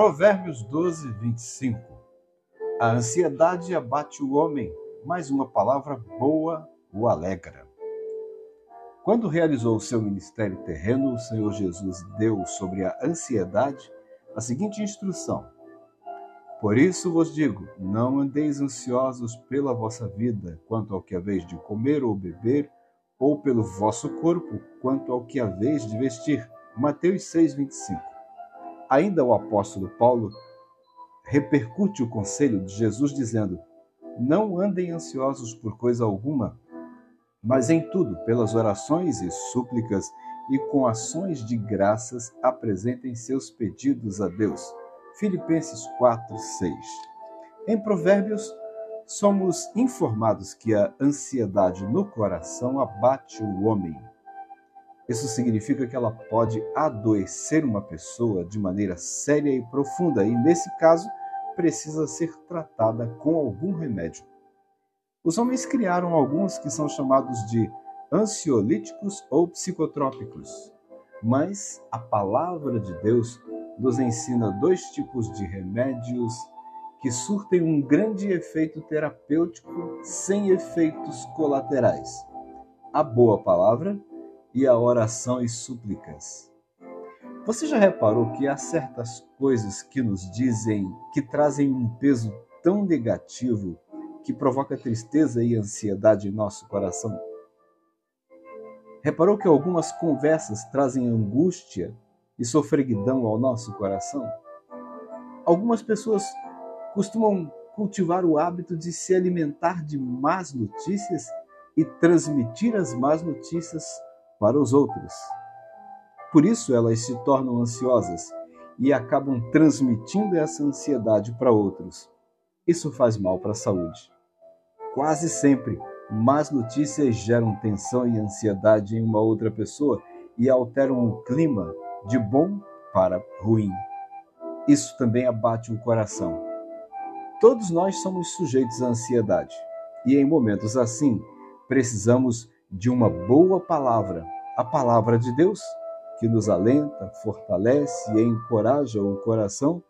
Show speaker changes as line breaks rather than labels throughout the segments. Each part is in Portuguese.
Provérbios 12, 25. A ansiedade abate o homem, mas uma palavra boa o alegra. Quando realizou o seu ministério terreno, o Senhor Jesus deu sobre a ansiedade a seguinte instrução: Por isso vos digo, não andeis ansiosos pela vossa vida, quanto ao que haveis de comer ou beber, ou pelo vosso corpo, quanto ao que haveis de vestir. Mateus 6:25. Ainda o apóstolo Paulo repercute o conselho de Jesus dizendo: Não andem ansiosos por coisa alguma, mas em tudo, pelas orações e súplicas e com ações de graças, apresentem seus pedidos a Deus. Filipenses 4, 6. Em Provérbios, somos informados que a ansiedade no coração abate o homem isso significa que ela pode adoecer uma pessoa de maneira séria e profunda, e nesse caso precisa ser tratada com algum remédio. Os homens criaram alguns que são chamados de ansiolíticos ou psicotrópicos, mas a palavra de Deus nos ensina dois tipos de remédios que surtem um grande efeito terapêutico sem efeitos colaterais: a boa palavra e a oração e súplicas. Você já reparou que há certas coisas que nos dizem que trazem um peso tão negativo que provoca tristeza e ansiedade em nosso coração? Reparou que algumas conversas trazem angústia e sofreguidão ao nosso coração? Algumas pessoas costumam cultivar o hábito de se alimentar de más notícias e transmitir as más notícias para os outros. Por isso elas se tornam ansiosas e acabam transmitindo essa ansiedade para outros. Isso faz mal para a saúde. Quase sempre, más notícias geram tensão e ansiedade em uma outra pessoa e alteram o clima de bom para ruim. Isso também abate o coração. Todos nós somos sujeitos à ansiedade e em momentos assim precisamos de uma boa palavra, a palavra de Deus, que nos alenta, fortalece e encoraja o coração,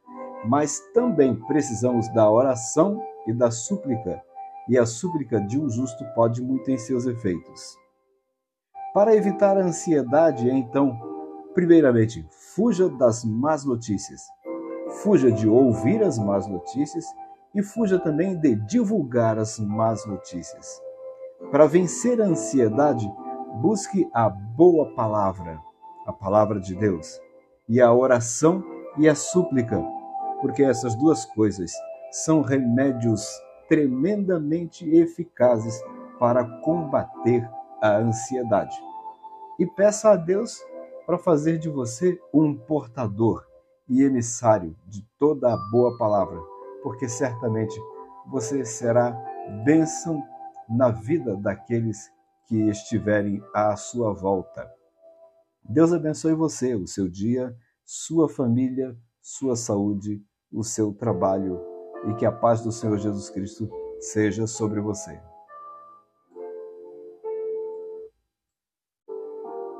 mas também precisamos da oração e da súplica, e a súplica de um justo pode muito em seus efeitos. Para evitar a ansiedade, então, primeiramente, fuja das más notícias. Fuja de ouvir as más notícias e fuja também de divulgar as más notícias. Para vencer a ansiedade, busque a boa palavra, a palavra de Deus, e a oração e a súplica, porque essas duas coisas são remédios tremendamente eficazes para combater a ansiedade. E peça a Deus para fazer de você um portador e emissário de toda a boa palavra, porque certamente você será bênção na vida daqueles que estiverem à sua volta. Deus abençoe você, o seu dia, sua família, sua saúde, o seu trabalho e que a paz do Senhor Jesus Cristo seja sobre você.